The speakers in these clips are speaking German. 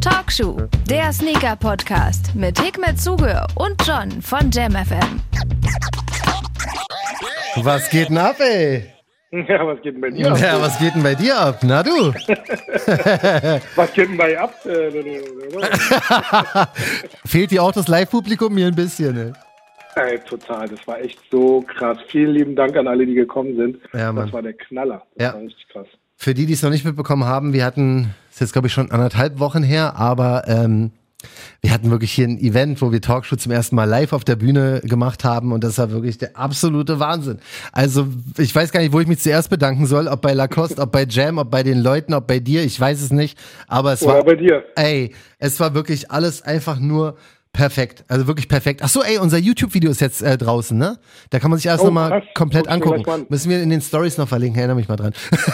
Talkshow, der Sneaker-Podcast mit Hikmet Zuge und John von JamFM. Was geht denn ab, ey? Ja, was geht denn bei dir ab? Ja, was geht denn bei dir ab? Na du? Was geht denn bei dir ab? Äh, Fehlt dir auch das Live-Publikum mir ein bisschen, ey? Ey, total, das war echt so krass. Vielen lieben Dank an alle, die gekommen sind. Ja, Mann. Das war der Knaller. Das Ja. war richtig krass. Für die, die es noch nicht mitbekommen haben, wir hatten, das ist jetzt glaube ich schon anderthalb Wochen her, aber ähm, wir hatten wirklich hier ein Event, wo wir Talkshow zum ersten Mal live auf der Bühne gemacht haben und das war wirklich der absolute Wahnsinn. Also ich weiß gar nicht, wo ich mich zuerst bedanken soll, ob bei Lacoste, ob bei Jam, ob bei den Leuten, ob bei dir, ich weiß es nicht, aber es Oder war bei dir. Ey, es war wirklich alles einfach nur perfekt. Also wirklich perfekt. Ach so, ey, unser YouTube-Video ist jetzt äh, draußen, ne? Da kann man sich erst Oh, noch mal krass. komplett Guck angucken. Müssen wir in den Stories noch verlinken, erinnere mich mal dran.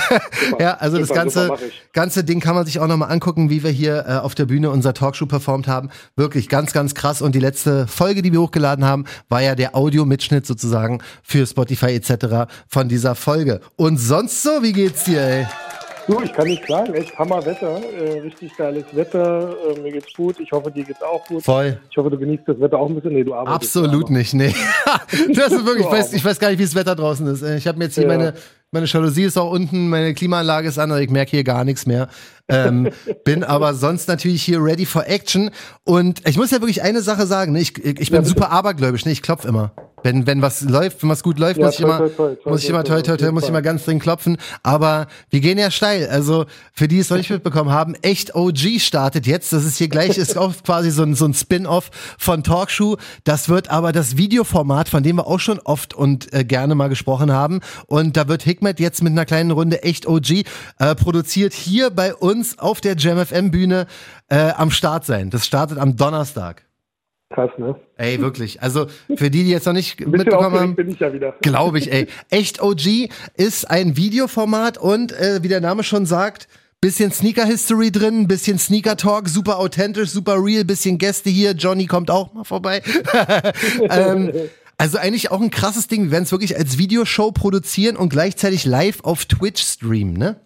ja, also das Super, ganze, mach ich. ganze Ding kann man sich auch noch mal angucken, wie wir hier äh, auf der Bühne unser Talkshow performt haben. Wirklich ganz, ganz krass. Und die letzte Folge, die wir hochgeladen haben, war ja der Audio-Mitschnitt sozusagen für Spotify etc. von dieser Folge. Und sonst so, wie geht's dir, ey? Du, ich kann nicht klagen. Echt Hammerwetter. Äh, richtig geiles Wetter. Äh, mir geht's gut. Ich hoffe, dir geht's auch gut. Voll. Ich hoffe, du genießt das Wetter auch ein bisschen. Nee, du arbeitest. Absolut aber- nicht, nee. das ist wirklich, ich weiß, ich weiß gar nicht, wie das Wetter draußen ist. Ich habe mir jetzt hier Ja. meine, meine Jalousie ist auch unten, meine Klimaanlage ist an, aber ich merke hier gar nichts mehr. Ähm, bin aber sonst natürlich hier ready for action. Und ich muss ja wirklich eine Sache sagen, ne? ich, ich bin bitte. super abergläubisch, ne? ich klopf immer. Wenn, wenn was läuft, wenn was gut läuft, Ja, muss ich toi, immer, toi, toi, muss ich immer toi, toi, toi, auf toi, jeden muss ich mal ganz dringend klopfen. Aber wir gehen ja steil. Also für die, die es noch nicht mitbekommen haben, echt OG startet jetzt. Das ist hier gleich, ist auch quasi so ein, so ein Spin-off von Talkshow. Das wird aber das Videoformat, von dem wir auch schon oft und äh, gerne mal gesprochen haben. Und da wird Hikmet jetzt mit einer kleinen Runde echt OG äh, produziert hier bei uns auf der JamFM Bühne äh, am Start sein. Das startet am Donnerstag. Krass, ne? Ey, wirklich. Also für die, die jetzt noch nicht mitbekommen haben. bin ich ja wieder. Glaube ich, ey. Echt OG ist ein Videoformat und äh, wie der Name schon sagt, bisschen Sneaker History drin, bisschen Sneaker Talk, super authentisch, super real, bisschen Gäste hier. Johnny kommt auch mal vorbei. ähm, also eigentlich auch ein krasses Ding. Wir werden es wirklich als Videoshow produzieren und gleichzeitig live auf Twitch streamen, ne?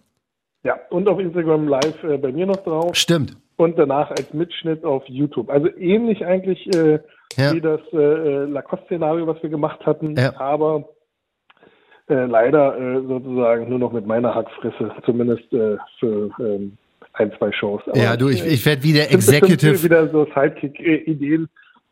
Ja, und auf Instagram live äh, bei mir noch drauf. Stimmt. und danach als Mitschnitt auf YouTube. Also ähnlich eigentlich äh, Ja. wie das äh, Lacoste-Szenario, was wir gemacht hatten, Ja. aber äh, leider äh, sozusagen nur noch mit meiner Hackfresse, zumindest äh, für ähm, ein, zwei Shows. Aber Ja, du, ich, ich werde wieder Executive. wieder so Sidekick-Ideen,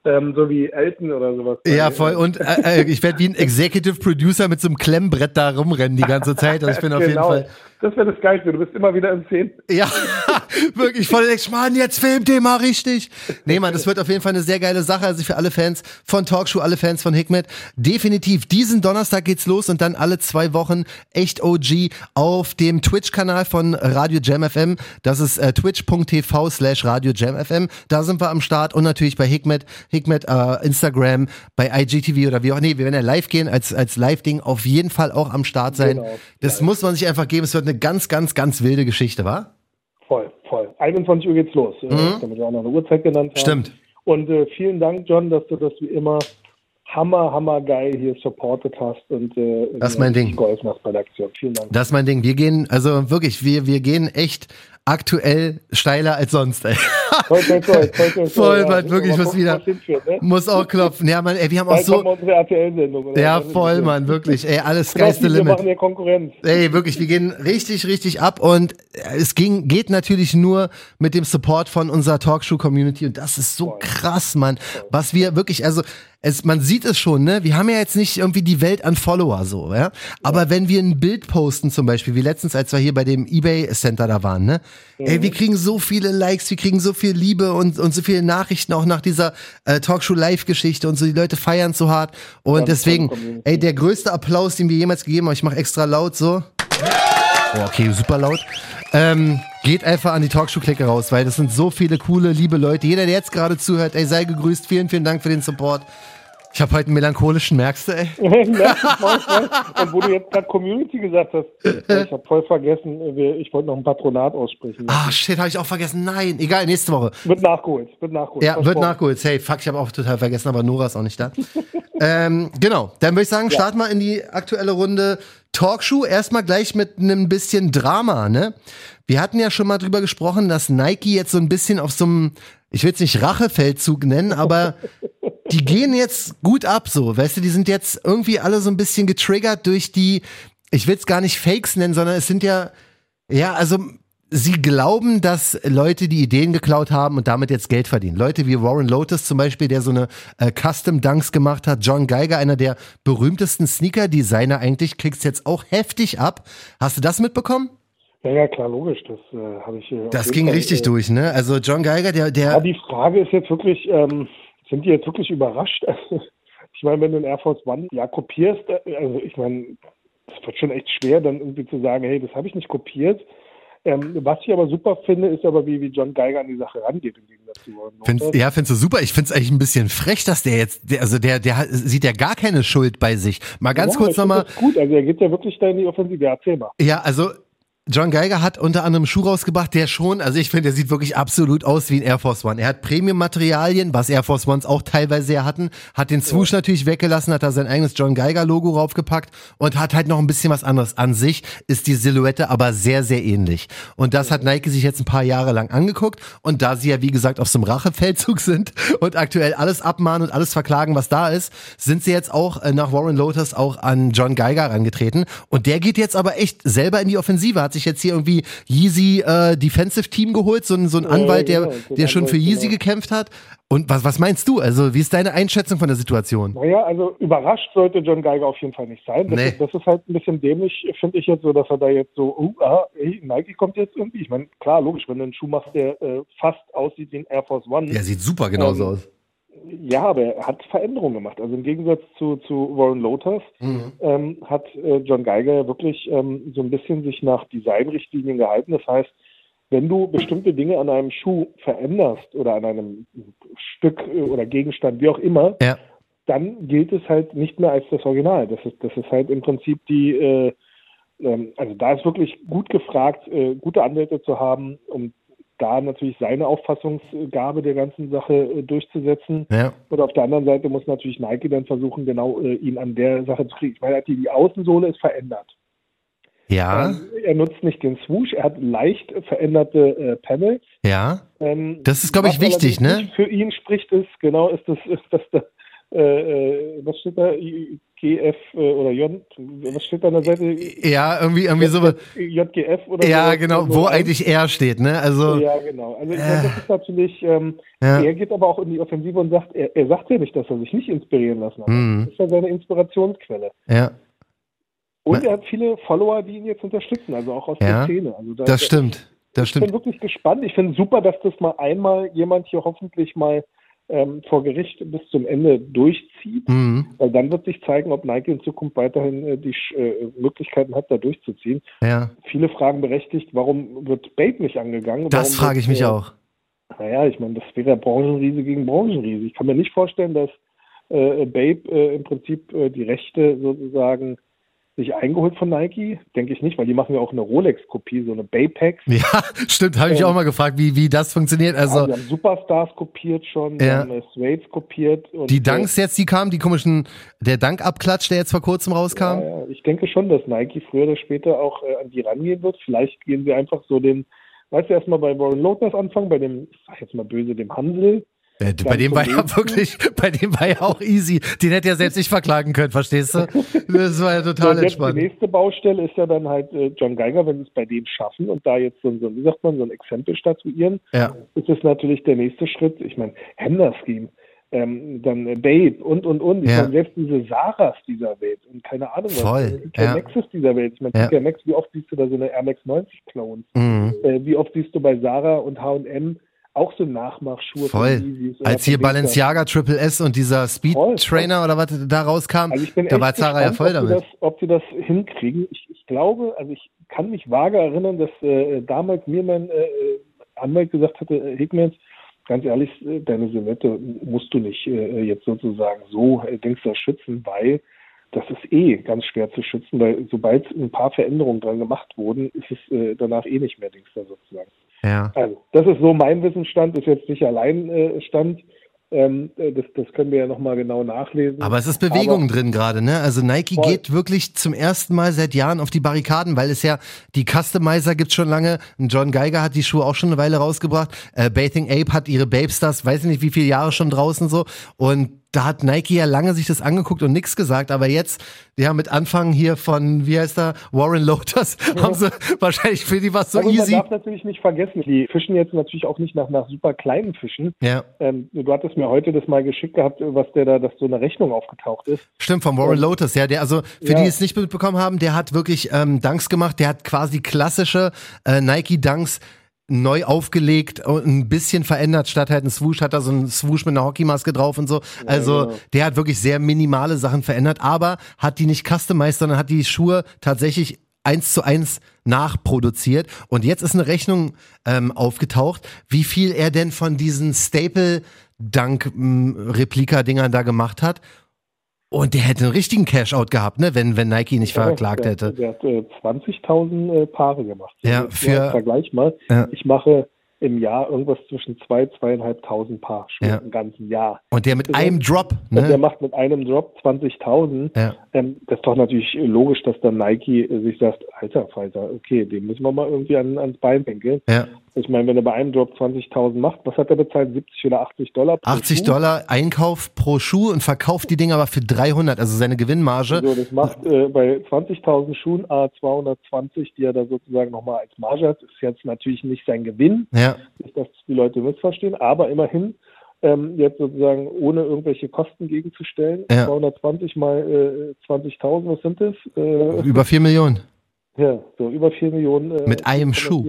ähm, so wie Elton oder sowas. Ja, voll. Und äh, äh, ich werde wie ein Executive Producer mit so einem Klemmbrett da rumrennen die ganze Zeit. Also ich bin auf jeden genau. Fall. Das wäre das Geilste. Du bist immer wieder in Szenen. Ja, wirklich voll denkst, Mann, jetzt filmt den mal richtig. Nee, Mann, das wird auf jeden Fall eine sehr geile Sache. Also für alle Fans von Talkshow, alle Fans von Hikmet. Definitiv, diesen Donnerstag geht's los und dann alle zwei Wochen echt OG auf dem Twitch-Kanal von Radio Jam FM. Das ist äh, twitch.tv slash Radio Jam FM. Da sind wir am Start und natürlich bei Hikmet, Hikmet äh, Instagram, bei IGTV oder wie auch. Nee, wir werden ja live gehen als, als Live-Ding auf jeden Fall auch am Start sein. Genau. Das muss man sich einfach geben. Es wird eine ganz, ganz, ganz wilde Geschichte, wa? Voll, voll. 21 Uhr geht's los. äh, Damit wir auch noch eine Uhrzeit genannt haben. Mhm. Stimmt. Und äh, vielen Dank, John, dass du das wie immer hammer, hammer geil hier supportet hast und äh, Das ist mein Ding. geholfen hast bei der Aktion. Vielen Dank. Das ist mein Ding. Wir gehen, also wirklich, wir, wir gehen echt aktuell steiler als sonst, ey. Voll, Ja, Mann, wirklich gucken, wieder. ne? Muss auch klopfen. Ja, Mann, ey, wir haben auch so. Ja, voll, Mann, wirklich. Ey, alles Genau, geilste wir Limit. machen ja Konkurrenz. Ey, wirklich, wir gehen richtig, richtig ab und es ging, geht natürlich nur mit dem Support von unserer Talkshow-Community und das ist so krass, Mann. Was wir wirklich, also, es, man sieht es schon, ne? Wir haben ja jetzt nicht irgendwie die Welt an Follower so, ja? Aber wenn wir ein Bild posten zum Beispiel, wie letztens, als wir hier bei dem Ebay Center da waren, ne? Ey, wir kriegen so viele Likes, wir kriegen so viel Liebe und, und so viele Nachrichten auch nach dieser äh, Talkshow Live-Geschichte und so, die Leute feiern so hart und Ganz deswegen, ey, der größte Applaus, den wir jemals gegeben haben, ich mache extra laut so. Oh, okay, super laut. Ähm, geht einfach an die Talkshow-Klicke raus, weil das sind so viele coole, liebe Leute. Jeder, der jetzt gerade zuhört, ey, sei gegrüßt. Vielen, vielen Dank für den Support. Ich habe heute einen melancholischen, merkst du, ey? ja. Und wo du jetzt gerade Community gesagt hast, ich habe voll vergessen, ich wollte noch ein Patronat aussprechen. Ah, shit, habe ich auch vergessen. Nein, egal, nächste Woche. Wird nachgeholt, wird nachgeholt. Ja, wird nachgeholt. Hey, fuck, ich habe auch total vergessen, aber Nora ist auch nicht da. ähm, genau, dann würde ich sagen, starten wir in die aktuelle Runde. Talkshow erstmal gleich mit einem bisschen Drama, ne? Wir hatten ja schon mal drüber gesprochen, dass Nike jetzt so ein bisschen auf so einem, ich will es nicht Rachefeldzug nennen, aber die gehen jetzt gut ab, so, weißt du, die sind jetzt irgendwie alle so ein bisschen getriggert durch die, ich will es gar nicht Fakes nennen, sondern es sind ja, ja, also sie glauben, dass Leute die Ideen geklaut haben und damit jetzt Geld verdienen. Leute wie Warren Lotus zum Beispiel, der so eine äh, Custom Dunks gemacht hat. John Geiger, einer der berühmtesten Sneaker-Designer eigentlich, kriegst jetzt auch heftig ab. Hast du das mitbekommen? Ja, ja, klar, logisch. Das äh, habe ich. Äh, das ging Fall, richtig durch, ne? Also John Geiger, der, der. Ja, die Frage ist jetzt wirklich, ähm, sind die jetzt wirklich überrascht? ich meine, wenn du einen Air Force One ja kopierst, äh, also ich meine, es wird schon echt schwer, dann irgendwie zu sagen, hey, das habe ich nicht kopiert. Ähm, was ich aber super finde, ist aber, wie, wie John Geiger an die Sache rangeht im Gegensatz zu Find's, Ja, findest du super. Ich finde es eigentlich ein bisschen frech, dass der jetzt, der, also der, der sieht ja gar keine Schuld bei sich. Mal ganz ja, kurz nochmal. Gut, also er geht ja wirklich da in die Offensive. Erzähl mal. Ja, also John Geiger hat unter anderem Schuh rausgebracht, der schon, also ich finde, der sieht wirklich absolut aus wie ein Air Force One. Er hat Premium-Materialien, was Air Force Ones auch teilweise ja hatten, hat den Swoosh ja. natürlich weggelassen, hat da sein eigenes John Geiger-Logo raufgepackt und hat halt noch ein bisschen was anderes. An sich ist die Silhouette aber sehr, sehr ähnlich. Und das ja. hat Nike sich jetzt ein paar Jahre lang angeguckt und da sie ja, wie gesagt, auf so einem Rachefeldzug sind und aktuell alles abmahnen und alles verklagen, was da ist, sind sie jetzt auch äh, nach Warren Lotus auch an John Geiger rangetreten und der geht jetzt aber echt selber in die Offensive, hat sich jetzt hier irgendwie Yeezy äh, Defensive Team geholt, so, ein so ein Anwalt, der, genau, der schon für Yeezy genau. gekämpft hat. Und was, was meinst du? Also, wie ist deine Einschätzung von der Situation? Naja, also überrascht sollte John Geiger auf jeden Fall nicht sein. Das, nee. ist, das ist halt ein bisschen dämlich, finde ich jetzt so, dass er da jetzt so, uh, ah, hey, Nike kommt jetzt irgendwie. Ich meine, klar, logisch, wenn du einen Schuh machst, der äh, fast aussieht wie ein Air Force One. Ja, sieht super genauso ähm, aus. Ja, aber er hat Veränderungen gemacht. Also im Gegensatz zu, zu Warren Lotus mhm. ähm, hat äh, John Geiger wirklich ähm, so ein bisschen sich nach Designrichtlinien gehalten. Das heißt, wenn du bestimmte Dinge an einem Schuh veränderst oder an einem Stück äh, oder Gegenstand, wie auch immer, ja. dann gilt es halt nicht mehr als das Original. Das ist, das ist halt im Prinzip die, äh, ähm, also da ist wirklich gut gefragt, äh, gute Anwälte zu haben, um da natürlich seine Auffassungsgabe der ganzen Sache äh, durchzusetzen. Ja. Und auf der anderen Seite muss natürlich Nike dann versuchen, genau äh, ihn an der Sache zu kriegen. Ich meine, die, die Außensohle ist verändert. Ja. Ähm, er nutzt nicht den Swoosh, er hat leicht veränderte äh, Panels. Ja. Ähm, das ist, glaube ich, wichtig, ne? Für ihn spricht es, genau, ist das, ist das, das äh, äh, was steht da? GF äh, oder J, was steht da an der Seite? Ja, irgendwie, irgendwie so. JGF oder Ja, so, genau, wo eigentlich R steht, ne? Also. Ja, genau. Also, äh, das ist natürlich, ähm, ja. er geht aber auch in die Offensive und sagt, er, er sagt ja nicht, dass er sich nicht inspirieren lassen hat. Mhm. Das ist ja seine Inspirationsquelle. Ja. Und er hat viele Follower, die ihn jetzt unterstützen, also auch aus ja, der Szene. Also da, das stimmt. Das ich stimmt. bin wirklich gespannt. Ich finde super, dass das mal einmal jemand hier hoffentlich mal ähm, vor Gericht bis zum Ende durchzieht, mhm. weil dann wird sich zeigen, ob Nike in Zukunft weiterhin äh, die äh, Möglichkeiten hat, da durchzuziehen. Ja. Viele Fragen berechtigt, warum wird Babe nicht angegangen? Das frage ich mich äh, auch. Naja, ich meine, das wäre Branchenriese gegen Branchenriese. Ich kann mir nicht vorstellen, dass äh, Babe äh, im Prinzip äh, die Rechte sozusagen sich eingeholt von Nike? Denke ich nicht, weil die machen ja auch eine Rolex-Kopie, so eine Baypack. Ja, stimmt, habe ich auch mal gefragt, wie, wie das funktioniert. Also, ja, die haben Superstars kopiert schon, die ja. haben Suades kopiert. die Dunks jetzt, die kamen, die komischen, der Dankabklatsch, der jetzt vor kurzem rauskam? Ja, ja, ich denke schon, dass Nike früher oder später auch äh, an die rangehen wird. Vielleicht gehen sie einfach so den, weißt du, erstmal bei Warren Lotus anfangen, bei dem, ich sag jetzt mal böse, dem Hansel bei dem war ja wirklich, bei dem war ja auch easy. Den hätte ja selbst nicht verklagen können, verstehst du? Das war ja total so, entspannt. Die nächste Baustelle ist ja dann halt äh, John Geiger, wenn sie es bei dem schaffen und da jetzt so, so wie sagt man, so ein Exempel statuieren, ja. ist es natürlich der nächste Schritt. Ich meine, Händler-Scheme, ähm, dann äh, Babe und und und. Ich ja. meine, selbst diese Saras dieser Welt und keine Ahnung was. Voll. Die ja. Nexus dieser Welt. Ich meine, ja. Max, wie oft siehst du da so eine Air Max 90 Clones? Mhm. Äh, wie oft siehst du bei Sarah und H&M auch so Nachmachschuhe. Voll. Als hier Balenciaga Triple S und dieser Speed voll, Trainer oder was da rauskam, also da war Zara ja voll damit. Das, ob sie das hinkriegen. Ich, ich, glaube, also ich kann mich vage erinnern, dass äh, damals mir mein äh, Anwalt gesagt hatte, äh, Hickmans, ganz ehrlich, äh, deine Silhouette musst du nicht äh, jetzt sozusagen so äh, denkst du schützen, weil das ist eh ganz schwer zu schützen, weil sobald ein paar Veränderungen dran gemacht wurden, ist es äh, danach eh nicht mehr Dings da sozusagen. Ja. Also, das ist so mein Wissensstand, ist jetzt nicht allein äh, Stand. Ähm, äh, das, das können wir ja nochmal genau nachlesen. Aber es ist Bewegung Aber, drin gerade, ne? Also Nike voll. geht wirklich zum ersten Mal seit Jahren auf die Barrikaden, weil es ja die Customizer gibt's schon lange. John Geiger hat die Schuhe auch schon eine Weile rausgebracht. Äh, Bathing Ape hat ihre Babestars, weiß ich nicht wie viele Jahre schon draußen so. Und da hat Nike ja lange sich das angeguckt und nichts gesagt, aber jetzt, ja, mit Anfang hier von, wie heißt er, Warren Lotus, haben sie wahrscheinlich für die was so aber easy. Man darf natürlich nicht vergessen, die fischen jetzt natürlich auch nicht nach, nach super kleinen Fischen. Ja. Ähm, du hattest mir heute das mal geschickt gehabt, was der da, dass so eine Rechnung aufgetaucht ist. Stimmt, von Warren und, Lotus, ja, der, also für ja. die es nicht mitbekommen haben, der hat wirklich ähm, Dunks gemacht, der hat quasi klassische äh, Nike Dunks neu aufgelegt und ein bisschen verändert. Statt halt ein Swoosh hat er so ein Swoosh mit einer Hockeymaske drauf und so. Also genau. der hat wirklich sehr minimale Sachen verändert, aber hat die nicht customized, sondern hat die Schuhe tatsächlich eins zu eins nachproduziert. Und jetzt ist eine Rechnung ähm, aufgetaucht, wie viel er denn von diesen Staple Dunk Replika-Dingern da gemacht hat. Und der hätte einen richtigen Cash-Out gehabt, ne, wenn, wenn Nike nicht ja, verklagt der, hätte. Der hat äh, 20.000 äh, Paare gemacht. Ja, für. Vergleich mal. Ja. Ich mache im Jahr irgendwas zwischen zwei, zweieinhalbtausend Paar Schuhe ja. im ganzen Jahr. Und der mit einem Drop, ne? Und der macht mit einem Drop 20.000. Ja. Ähm, das ist doch natürlich logisch, dass dann Nike sich sagt, alter Falter, okay, den müssen wir mal irgendwie an, ans Bein pinkeln. Ja. Ich meine, wenn er bei einem Drop 20.000 macht, was hat er bezahlt? 70 oder 80 Dollar pro 80 Schuh? Dollar Einkauf pro Schuh und verkauft die Dinger aber für 300, also seine Gewinnmarge. So, das macht äh, bei 20.000 Schuhen A 220, die er da sozusagen nochmal als Marge hat. Ist jetzt natürlich nicht sein Gewinn. Ja. Nicht, dass die Leute missverstehen, aber immerhin ähm, jetzt sozusagen ohne irgendwelche Kosten gegenzustellen. Ja. 220 mal äh, 20.000, was sind das? Äh, über 4 Millionen. Ja, so über 4 Millionen. Äh, Mit einem Schuh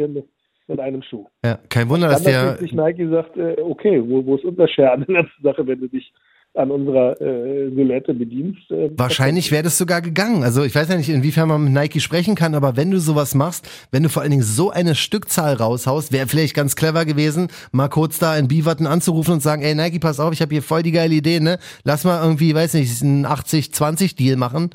mit einem Schuh. Ja, kein Wunder, dass der. Nike sagt, äh, okay, wo, wo ist unser Share an der ganzen Sache, wenn du dich an unserer äh, Silhouette bedienst. Äh, Wahrscheinlich wäre das sogar gegangen. Also ich weiß ja nicht, inwiefern man mit Nike sprechen kann, aber wenn du sowas machst, wenn du vor allen Dingen so eine Stückzahl raushaust, wäre vielleicht ganz clever gewesen, mal kurz da in Beaverton anzurufen und sagen, ey Nike, pass auf, ich habe hier voll die geile Idee, ne? Lass mal irgendwie, weiß nicht, einen 80-20-Deal machen.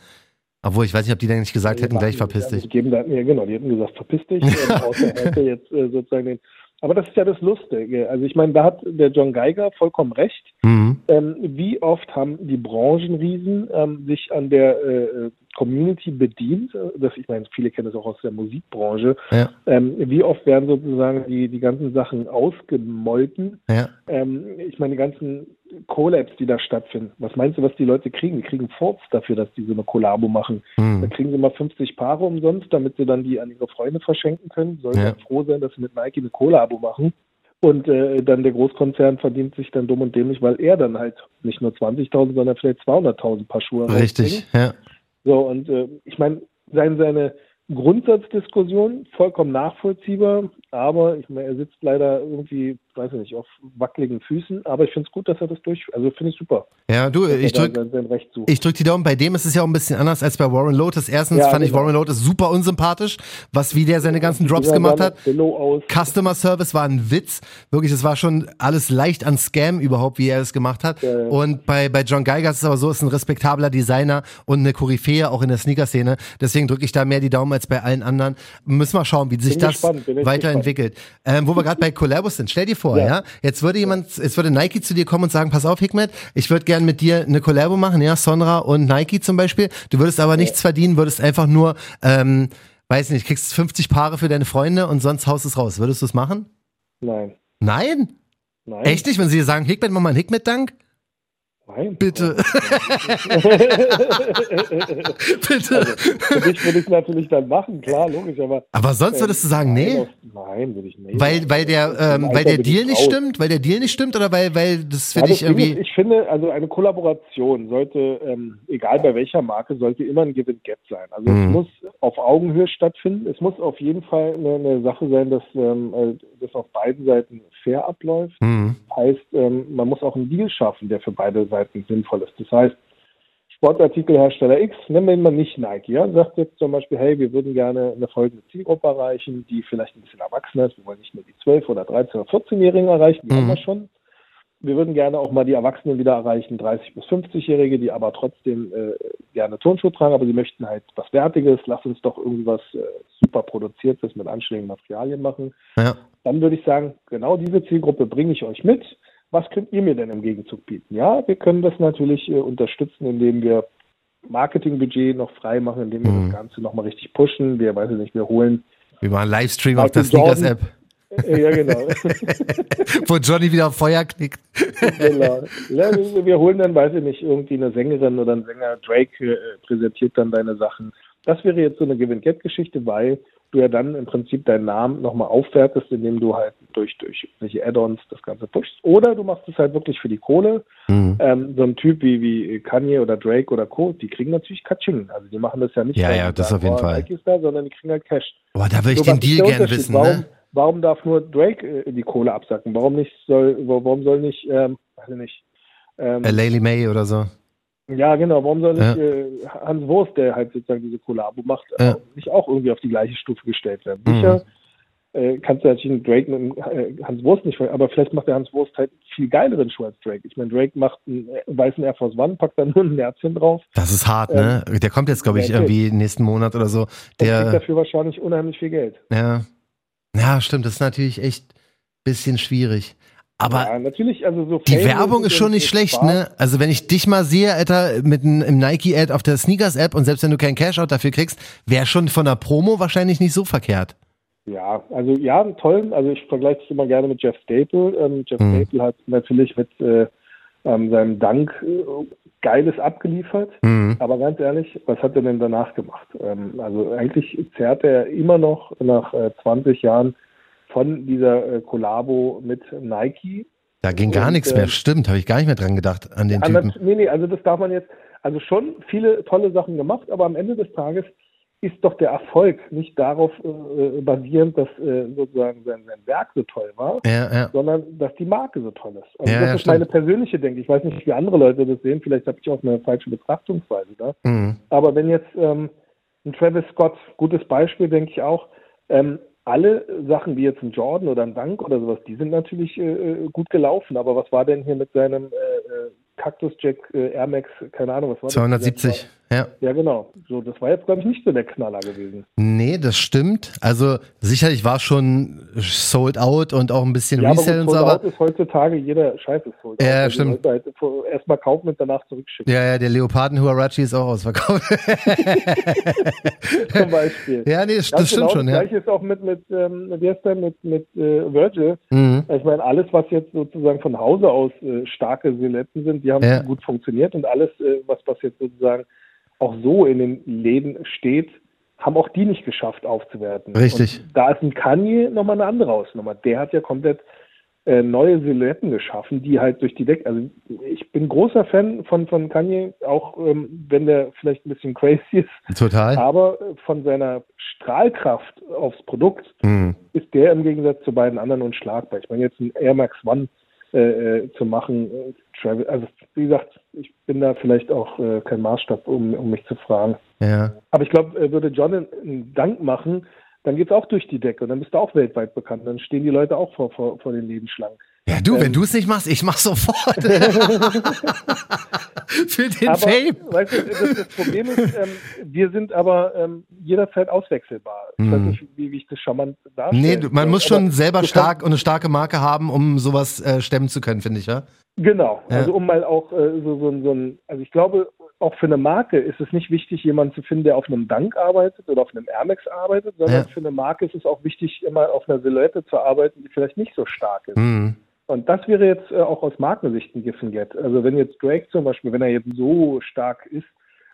Obwohl, ich weiß nicht, ob die dann nicht gesagt die hätten, gleich verpiss dich. Die geben da, ja, genau, die hätten gesagt, verpiss dich. außer er hätte jetzt äh, sozusagen den. Aber das ist ja das Lustige. Also ich meine, da hat der John Geiger vollkommen recht. Mhm. Ähm, wie oft haben die Branchenriesen ähm, sich an der äh, Community bedient? Das, ich meine, viele kennen das auch aus der Musikbranche. Ja. Ähm, wie oft werden sozusagen die, die ganzen Sachen ausgemolken? Ja. Ähm, ich meine, die ganzen Collabs, die da stattfinden. Was meinst du, was die Leute kriegen? Die kriegen Forts dafür, dass die so eine Kollabo machen. Mhm. Da kriegen sie mal 50 Paare umsonst, damit sie dann die an ihre Freunde verschenken können. Sollen ja. froh sein, dass sie mit Nike eine Kollabo machen. Und äh, dann der Großkonzern verdient sich dann dumm und dämlich, weil er dann halt nicht nur 20.000, sondern vielleicht 200.000 Paar Schuhe Richtig, ja. So, und äh, ich meine, seine, seine Grundsatzdiskussion vollkommen nachvollziehbar, aber ich meine, er sitzt leider irgendwie weiß ich nicht, auf wackeligen Füßen, aber ich finde es gut, dass er das durchführt. Also finde ich super. Ja, du, ich drück, ich drück die Daumen. Bei dem ist es ja auch ein bisschen anders als bei Warren Lotus. Erstens ja, fand genau. ich Warren Lotus super unsympathisch, was wie der seine ganzen Drops ja, gemacht hat. Customer Service war ein Witz. Wirklich, es war schon alles leicht an Scam überhaupt, wie er es gemacht hat. Ja, und bei, bei John Geiger ist es aber so, ist ein respektabler Designer und eine Koryphäe auch in der Sneaker-Szene. Deswegen drücke ich da mehr die Daumen als bei allen anderen. Müssen wir schauen, wie sich das weiterentwickelt. Ähm, wo wir gerade bei Collabos sind. Stell dir vor, ja. ja. Jetzt würde jemand, jetzt würde Nike zu dir kommen und sagen, pass auf, Hikmet, ich würde gern mit dir eine Collabo machen, ja, Sonra und Nike zum Beispiel. Du würdest aber nichts verdienen, würdest einfach nur, ähm, weiß nicht, kriegst 50 Paare für deine Freunde und sonst haust es raus. Würdest du es machen? Nein. Nein? Nein. Echt nicht? Wenn sie dir sagen, Hikmet, mach mal einen Hikmet-Dank? Nein. Bitte. Bitte. Also, für dich würde ich natürlich dann machen, klar, logisch, aber. Aber sonst würdest du sagen, nee? Nein, würde ich nicht. Weil, weil der, ähm, weil der Deal nicht stimmt? Weil der Deal nicht stimmt oder weil, weil das für ja, dich irgendwie. Ist, ich finde, also eine Kollaboration sollte, ähm, egal bei welcher Marke, sollte immer ein Give-and-Get sein. Also mhm. es muss auf Augenhöhe stattfinden. Es muss auf jeden Fall eine, eine Sache sein, dass ähm, äh, das auf beiden Seiten fair abläuft. Mhm. Heißt, ähm, man muss auch einen Deal schaffen, der für beide Seiten sinnvoll ist. Das heißt, Sportartikelhersteller X, nennen wir ihn mal nicht Nike, ja, sagt jetzt zum Beispiel, hey, wir würden gerne eine folgende Zielgruppe erreichen, die vielleicht ein bisschen erwachsener ist. Wir wollen nicht nur die 12 oder 13 oder 14-Jährigen erreichen, die mhm. haben wir schon. Wir würden gerne auch mal die Erwachsenen wieder erreichen, 30 bis 50-Jährige, die aber trotzdem äh, gerne Turnschuhe tragen, aber sie möchten halt was Wertiges. Lass uns doch irgendwas äh, super produziertes mit anständigen Materialien machen. Ja. Dann würde ich sagen, genau diese Zielgruppe bringe ich euch mit was könnt ihr mir denn im Gegenzug bieten? Ja, wir können das natürlich äh, unterstützen, indem wir Marketingbudget noch frei machen, indem wir Mhm. das Ganze nochmal richtig pushen. Wir, weiß ich nicht, wir holen. Wir machen Livestream auf der. Sneakers-App, Äh, ja, genau. wo Johnny wieder Feuer knickt. genau. Ja, wir- holen dann, weiß ich nicht, irgendwie eine Sängerin oder ein Sänger. Drake äh, präsentiert dann deine Sachen. Das wäre jetzt so eine Give-and-Get-Geschichte, weil du ja dann im Prinzip deinen Namen nochmal aufwertest, indem du halt durch, durch welche Add-ons das Ganze pushst. Oder du machst es halt wirklich für die Kohle. Mhm. Ähm, so ein Typ wie, wie Kanye oder Drake oder Co., die kriegen natürlich Katsching. Also die machen das ja nicht, Ja, ja, das auf jeden Fall. Da, sondern die kriegen halt Cash. Boah, da würde ich So, den Deal der gern Unterschied? wissen, warum, ne? Warum darf nur Drake äh, die Kohle absacken? Warum nicht soll, wa- warum soll nicht, ähm, weiß ich nicht, ähm, Äh, Laylie May oder so. Ja genau, warum soll Ja. nicht äh, Hans Wurst, der halt sozusagen diese Kollabo macht, Ja. nicht auch irgendwie auf die gleiche Stufe gestellt werden? Mhm. Sicher äh, kannst du natürlich einen Drake mit äh, Hans Wurst nicht, aber vielleicht macht der Hans Wurst halt viel geileren Schuh als Drake. Ich meine, Drake macht einen äh, weißen Air Force One, packt dann nur ein Herzchen drauf Das ist hart, ne? Der kommt jetzt, glaube ich, ja, irgendwie nächsten Monat oder so. und kriegt Der, dafür wahrscheinlich unheimlich viel Geld. ja. Ja, stimmt, das ist natürlich echt ein bisschen schwierig. Aber ja, natürlich, also so Die Fame Werbung ist schon nicht schlecht, Spaß. ne? Also wenn ich dich mal sehe, Alter, mit einem Nike-Ad auf der Sneakers-App und selbst wenn du kein Cashout dafür kriegst, wäre schon von der Promo wahrscheinlich nicht so verkehrt. Ja, also ja, tollen, also ich vergleiche es immer gerne mit Jeff Staple. Ähm, Jeff Mhm. Staple hat natürlich mit äh, ähm, seinem Dank äh, Geiles abgeliefert. Mhm. Aber ganz ehrlich, was hat er denn danach gemacht? Ähm, also eigentlich zerrt er immer noch nach äh, 20 Jahren von dieser äh, Kollabo mit Nike. Da ging gar Und, nichts äh, mehr, stimmt, habe ich gar nicht mehr dran gedacht an den Anders, Typen. nee, nee, also das darf man jetzt, also schon viele tolle Sachen gemacht, aber am Ende des Tages ist doch der Erfolg nicht darauf äh, basierend, dass äh, sozusagen sein, sein Werk so toll war, Ja, ja. sondern dass die Marke so toll ist. Also Ja, das ist stimmt. meine persönliche Denke. Ich weiß nicht, wie andere Leute das sehen. Vielleicht habe ich auch eine falsche Betrachtungsweise da. Mhm. Aber wenn jetzt ähm, ein Travis Scott, gutes Beispiel, denke ich auch, ähm, alle Sachen wie jetzt ein Jordan oder ein Dunk oder sowas, die sind natürlich äh, äh, gut gelaufen. Aber was war denn hier mit seinem äh, äh, Cactus Jack äh, Air Max, keine Ahnung, was war das? 270, ja. Ja, genau. So, das war jetzt, glaube ich, nicht so der Knaller gewesen. Nee, das stimmt. Also sicherlich war schon sold out und auch ein bisschen Ja, Resell und so, Sold Out ist heutzutage jeder Scheiß ist Sold Out. Ja, Also stimmt. Halt erstmal kaufen und danach zurückschicken, ja, ja, der Leoparden Huarachi ist auch ausverkauft. zum Beispiel. ja, nee, das, das stimmt genau, schon, das ja. gleiche ist auch mit, mit ähm, wie heißt der, mit, mit äh, Virgil. Mhm. Ich meine, alles, was jetzt sozusagen von Hause aus äh, starke Silhouetten sind, die haben Ja. gut funktioniert und alles, äh, was, was jetzt sozusagen auch so in den Läden steht, haben auch die nicht geschafft aufzuwerten. Richtig. Und da ist ein Kanye nochmal eine andere Hausnummer. Der hat ja komplett äh, neue Silhouetten geschaffen, die halt durch die Decke, also ich bin großer Fan von, von Kanye, auch ähm, wenn der vielleicht ein bisschen crazy ist, Total. aber äh, von seiner Strahlkraft aufs Produkt Mhm. ist der im Gegensatz zu beiden anderen unschlagbar. Ich meine, jetzt ein Air Max One äh, äh, zu machen, äh, Travis, also wie gesagt, ich bin da vielleicht auch äh, kein Maßstab, um, um mich zu fragen. Ja. Aber ich glaube, äh, würde John einen- einen Dank machen, dann geht's auch durch die Decke und dann bist du auch weltweit bekannt. Dann stehen die Leute auch vor, vor, vor den Lebensschlangen. Ja, du, wenn Ähm. du es nicht machst, ich mach's sofort. Für den aber Fame. weißt du, das, das Problem ist, ähm, wir sind aber ähm, jederzeit auswechselbar. Ich weiß nicht, wie, wie ich das charmant darstelle. Nee, man muss schon selber stark und eine starke Marke haben, um sowas äh, stemmen zu können, finde ich, ja? Genau, Ja. also um mal auch äh, so, so, so ein, also ich glaube, auch für eine Marke ist es nicht wichtig, jemanden zu finden, der auf einem Dank arbeitet oder auf einem Air Max arbeitet, sondern Ja. für eine Marke ist es auch wichtig, immer auf einer Silhouette zu arbeiten, die vielleicht nicht so stark ist. Mhm. Und das wäre jetzt äh, auch aus Markensicht ein Giffen Get. Also wenn jetzt Drake zum Beispiel, wenn er jetzt so stark ist,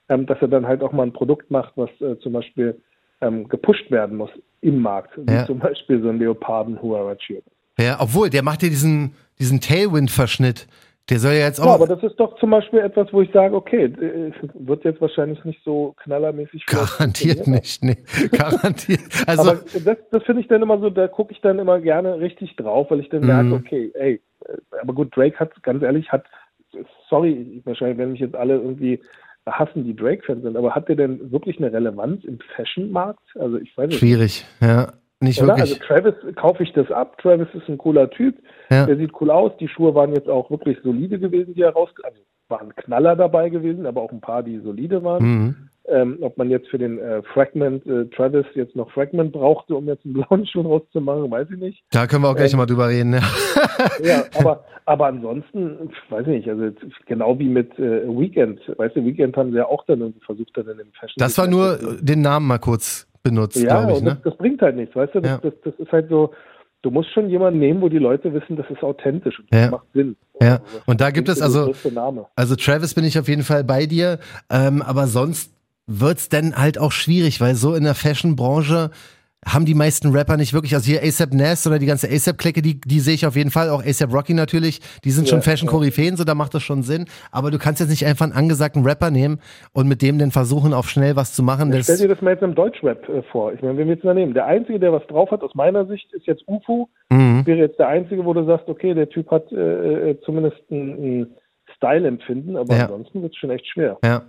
ähm, dass er dann halt auch mal ein Produkt macht, was äh, zum Beispiel ähm, gepusht werden muss im Markt, wie Ja. zum Beispiel so ein Leoparden Huarachi. Ja, obwohl, der macht ja diesen, diesen Tailwind-Verschnitt. Der soll ja jetzt Ja, auch. aber das ist doch zum Beispiel etwas, wo ich sage, okay, äh, wird jetzt wahrscheinlich nicht so knallermäßig Garantiert nicht, nee. Garantiert. Also, Aber das, das finde ich dann immer so, da gucke ich dann immer gerne richtig drauf, weil ich dann merke, Mhm. okay, ey, äh, aber gut, Drake hat, ganz ehrlich, hat, sorry, wahrscheinlich werden mich jetzt alle irgendwie hassen, die Drake-Fans sind, aber hat der denn wirklich eine Relevanz im Fashion-Markt? Also ich weiß nicht. schwierig, ja. Nicht Oder? wirklich. Also Travis kaufe ich das ab. Travis ist ein cooler Typ. Ja. Der sieht cool aus. Die Schuhe waren jetzt auch wirklich solide gewesen, die er raus, also waren Knaller dabei gewesen, aber auch ein paar, die solide waren. Mhm. Ähm, ob man jetzt für den äh, Fragment äh, Travis jetzt noch Fragment brauchte, um jetzt einen blauen Schuh rauszumachen, weiß ich nicht. Da können wir auch gleich ähm, nochmal drüber reden. Ja, ja aber, aber ansonsten, weiß ich nicht, also genau wie mit äh, Weekend. Weißt du, Weekend haben sie ja auch dann versucht, dann in dem Fashion. Das war nur den Namen mal kurz benutzt, ja, glaube ich. Ne? Das, das, bringt halt nichts, weißt du? Das, ja. das, das ist halt so, du musst schon jemanden nehmen, wo die Leute wissen, das ist authentisch und das ja. macht Sinn. Ja, und da gibt es also, also Travis bin ich auf jeden Fall bei dir, ähm, aber sonst wird's denn halt auch schwierig, weil so in der Fashion-Branche haben die meisten Rapper nicht wirklich, also hier ASAP Ness oder die ganze ASAP-Klicke, die, die sehe ich auf jeden Fall, auch ASAP Rocky natürlich, die sind ja, schon Fashion-Koryphäen, so da macht das schon Sinn, aber du kannst jetzt nicht einfach einen angesagten Rapper nehmen und mit dem dann versuchen, auf schnell was zu machen. Ich stell dir das mal jetzt im Deutschrap äh, vor, ich meine, wenn wir jetzt mal nehmen, der Einzige, der was drauf hat, aus meiner Sicht, ist jetzt UFO, mhm. wäre jetzt der Einzige, wo du sagst, okay, der Typ hat äh, äh zumindest ein, ein Style-Empfinden, aber ja. ansonsten wird es schon echt schwer. Ja.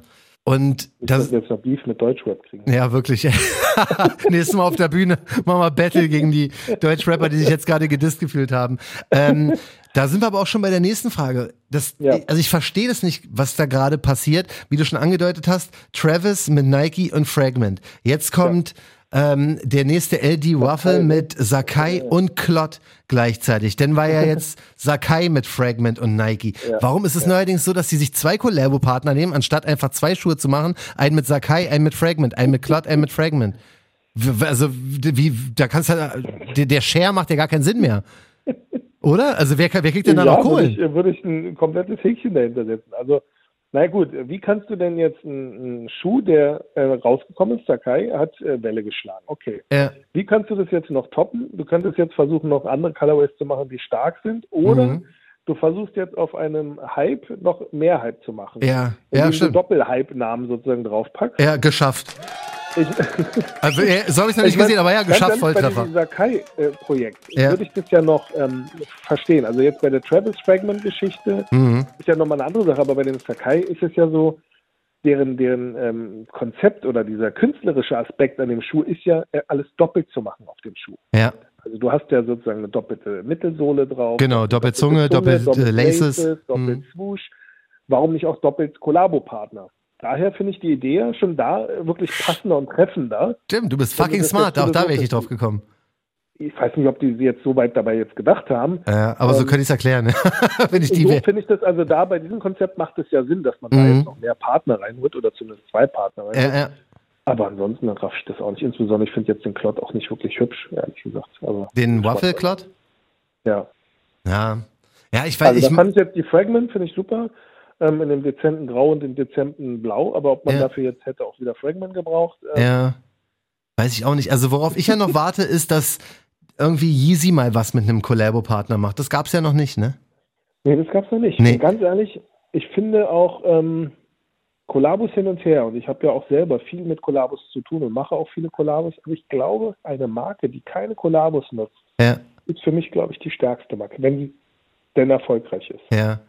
Und ich das jetzt noch Beef mit Deutschrap kriegen. Ja, wirklich. Nächstes Mal auf der Bühne machen wir Battle gegen die Deutschrapper, die sich jetzt gerade gedisst gefühlt haben. Ähm, da sind wir aber auch schon bei der nächsten Frage. Das, ja. Also ich verstehe das nicht, was da gerade passiert. Wie du schon angedeutet hast, Travis mit Nike und Fragment. Jetzt kommt ja ähm, der nächste LD Waffle mit Sakai und Klott gleichzeitig. Denn war ja jetzt Sakai mit Fragment und Nike. Ja. Warum ist es ja. neuerdings so, dass sie sich zwei Collabo-Partner nehmen, anstatt einfach zwei Schuhe zu machen? Einen mit Sakai, einen mit Fragment, einen mit Klott, einen mit Fragment. Also, wie, da kannst du, der, der Share macht ja gar keinen Sinn mehr. Oder? Also, wer, wer kriegt denn da ja, noch Kohlen? Würde ich, würde ich ein komplettes Häkchen dahinter setzen. Also, na gut, wie kannst du denn jetzt einen, Schuh, der äh, rausgekommen ist, Sakai, hat äh, Welle geschlagen. Okay. Ja. Wie kannst du das jetzt noch toppen? Du könntest jetzt versuchen, noch andere Colorways zu machen, die stark sind. Oder mhm. Du versuchst jetzt auf einem Hype noch mehr Hype zu machen. Ja, ja, stimmt. Doppel-Hype-Namen sozusagen draufpackst. Ja, geschafft. Ich, also, ja, so habe ich es noch nicht ich gesehen, aber ja, geschafft, Volltreffer. Bei diesem Sakai-Projekt ja. würde ich das ja noch ähm, verstehen. Also jetzt bei der Travis Fragment-Geschichte mhm. ist ja nochmal eine andere Sache, aber bei dem Sakai ist es ja so, deren, deren ähm, Konzept oder dieser künstlerische Aspekt an dem Schuh ist ja, äh, alles doppelt zu machen auf dem Schuh. Ja. Also du hast ja sozusagen eine doppelte Mittelsohle drauf. Genau, doppelt Zunge, doppelt, doppelt äh, Laces. Laces doppelt mhm. Swoosh. Warum nicht auch doppelt Kollabo-Partner? Daher finde ich die Idee schon da wirklich passender und treffender. Stimmt, du bist fucking smart, auch da wäre ich nicht drauf gekommen. Ich weiß nicht, ob die jetzt so weit dabei jetzt gedacht haben. Ja, aber ähm, so könnte ich es erklären. Wenn ich die so finde ich das, also da bei diesem Konzept macht es ja Sinn, dass man mhm. da jetzt noch mehr Partner reinholt oder zumindest zwei Partner reinholt. Ja, ja. Aber ansonsten raff ich das auch nicht. Insbesondere, ich finde jetzt den Klot auch nicht wirklich hübsch, ehrlich gesagt. Also, den Waffle-Klot? Ja. Ja. Ja, ich weiß. Also, ich fand ich jetzt die Fragment, finde ich super ähm, in dem dezenten Grau und dem dezenten Blau, aber ob man ja. dafür jetzt hätte auch wieder Fragment gebraucht. Ähm, ja, weiß ich auch nicht. Also worauf ich ja noch warte, ist, dass irgendwie Yeezy mal was mit einem Collabo-Partner macht. Das gab es ja noch nicht, ne? Nee, das gab es noch nicht. Nee. Und ganz ehrlich, ich finde auch ähm, Kollabos hin und her und ich habe ja auch selber viel mit Kollabos zu tun und mache auch viele Kollabos, aber ich glaube, eine Marke, die keine Kollabos nutzt, ja. ist für mich, glaube ich, die stärkste Marke, wenn sie denn erfolgreich ist. Ja.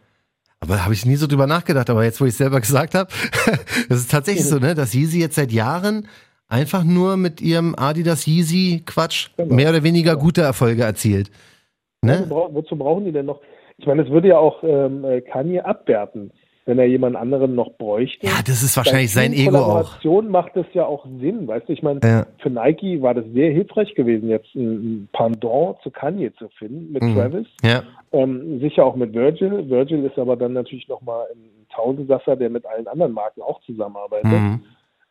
Aber da habe ich nie so drüber nachgedacht, aber jetzt, wo ich es selber gesagt habe, das ist tatsächlich so, ne, dass Yeezy jetzt seit Jahren einfach nur mit ihrem Adidas Yeezy Quatsch genau. mehr oder weniger gute Erfolge erzielt. Ne? Ja, wozu brauchen die denn noch? Ich meine, es würde ja auch ähm, Kanye abwerten, wenn er jemand anderen noch bräuchte. Ja, das ist wahrscheinlich sein Ego auch. Macht das ja auch Sinn, weißt du? Ich meine, ja. für Nike war das sehr hilfreich gewesen, jetzt ein Pendant zu Kanye zu finden mit mhm. Travis. Ja. Ähm, sicher auch mit Virgil. Virgil ist aber dann natürlich nochmal ein Tausendsasser, der mit allen anderen Marken auch zusammenarbeitet. Mhm.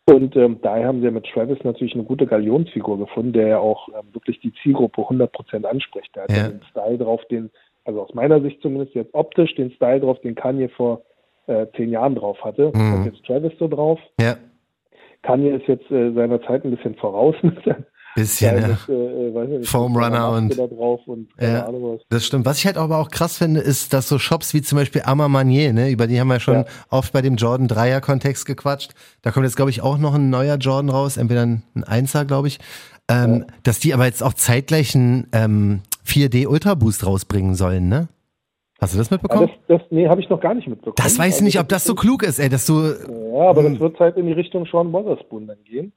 Und ähm, daher haben sie mit Travis natürlich eine gute Galionsfigur gefunden, der ja auch ähm, wirklich die Zielgruppe 100% anspricht. Der hat ja. den Style drauf, den, also aus meiner Sicht zumindest jetzt optisch, den Style drauf, den Kanye vor äh, zehn Jahren drauf hatte. Mhm. Und jetzt Travis so drauf. Ja. Kanye ist jetzt äh, seiner Zeit ein bisschen voraus mit Bisschen, ja. Ist, äh, nicht, Foam Runner und, und ja, das stimmt. Was ich halt aber auch krass finde, ist, dass so Shops wie zum Beispiel Ama Manier, ne, über die haben wir schon ja. oft bei dem Jordan Dreier Kontext gequatscht. Da kommt jetzt, glaube ich, auch noch ein neuer Jordan raus, entweder ein, Einser, glaube ich. Ähm, ja. Dass die aber jetzt auch zeitgleich einen ähm, 4D Ultra Boost rausbringen sollen, ne? Hast du das mitbekommen? Ja, das, das, nee, habe ich noch gar nicht mitbekommen. Das weiß ich also, nicht, ob das so klug ist, ey, dass du. Ja, aber das wird halt in die Richtung Sean Wotherspoon dann gehen.